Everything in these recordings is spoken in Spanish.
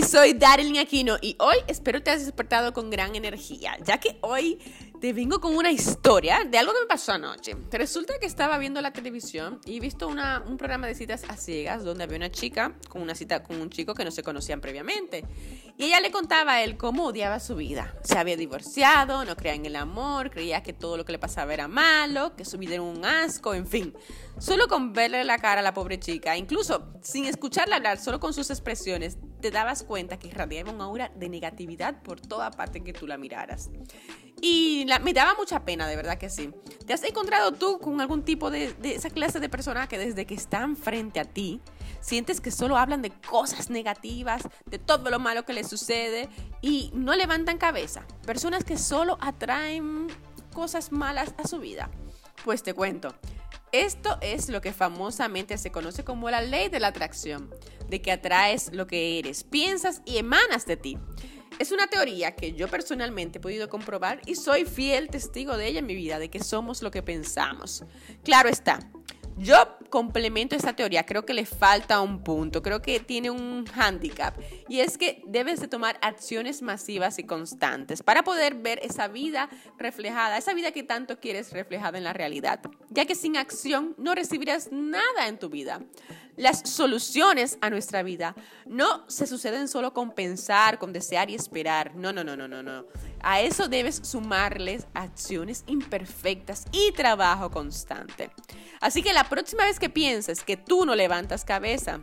Soy Daryl Aquino y hoy espero te hayas despertado con gran energía, ya que hoy te vengo con una historia de algo que me pasó anoche. Resulta que estaba viendo la televisión y he visto una, un programa de citas a ciegas donde había una chica con una cita con un chico que no se conocían previamente. Y ella le contaba a él cómo odiaba su vida. Se había divorciado, no creía en el amor, creía que todo lo que le pasaba era malo, que su vida era un asco, en fin. Solo con verle la cara a la pobre chica, incluso sin escucharla hablar, solo con sus expresiones, te dabas cuenta que irradiaba un aura de negatividad por toda parte que tú la miraras. Y me daba mucha pena, de verdad que sí. ¿Te has encontrado tú con algún tipo de, de esa clase de persona que desde que están frente a ti, sientes que solo hablan de cosas negativas, de todo lo malo que les sucede y no levantan cabeza? Personas que solo atraen cosas malas a su vida. Pues te cuento. Esto es lo que famosamente se conoce como la ley de la atracción, de que atraes lo que eres, piensas y emanas de ti. Es una teoría que yo personalmente he podido comprobar y soy fiel testigo de ella en mi vida, de que somos lo que pensamos. Claro está, yo complemento esta teoría, creo que le falta un punto, creo que tiene un handicap y es que debes de tomar acciones masivas y constantes para poder ver esa vida reflejada, esa vida que tanto quieres reflejada en la realidad, ya que sin acción no recibirás nada en tu vida. Las soluciones a nuestra vida no se suceden solo con pensar, con desear y esperar. No, no, no, no, no, no. A eso debes sumarles acciones imperfectas y trabajo constante. Así que la próxima vez que pienses que tú no levantas cabeza,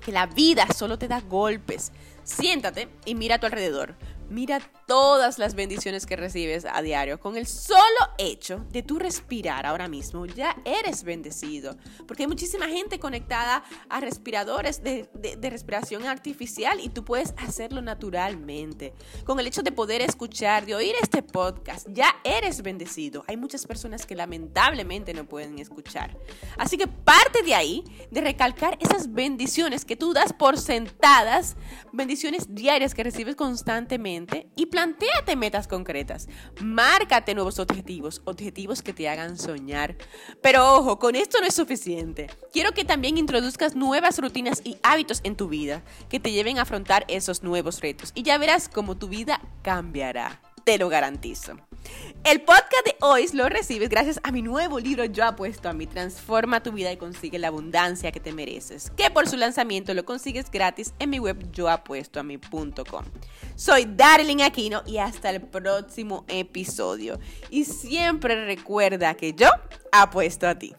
que la vida solo te da golpes, siéntate y mira a tu alrededor. Mira todas las bendiciones que recibes a diario. Con el solo hecho de tú respirar ahora mismo, ya eres bendecido. Porque hay muchísima gente conectada a respiradores de, respiración artificial y tú puedes hacerlo naturalmente. Con el hecho de poder escuchar, de oír este podcast, ya eres bendecido. Hay muchas personas que lamentablemente no pueden escuchar. Así que parte de ahí, de recalcar esas bendiciones que tú das por sentadas, bendiciones diarias que recibes constantemente y planteate metas concretas. Márcate nuevos objetivos, objetivos que te hagan soñar. Pero ojo, con esto no es suficiente. Quiero que también introduzcas nuevas rutinas y hábitos en tu vida que te lleven a afrontar esos nuevos retos y ya verás cómo tu vida cambiará. Te lo garantizo. El podcast de hoy lo recibes gracias a mi nuevo libro Yo apuesto a mí, transforma tu vida y consigue la abundancia que te mereces, que por su lanzamiento lo consigues gratis en mi web yoapuestoami.com. Soy Darling Aquino y hasta el próximo episodio. Y siempre recuerda que yo apuesto a ti.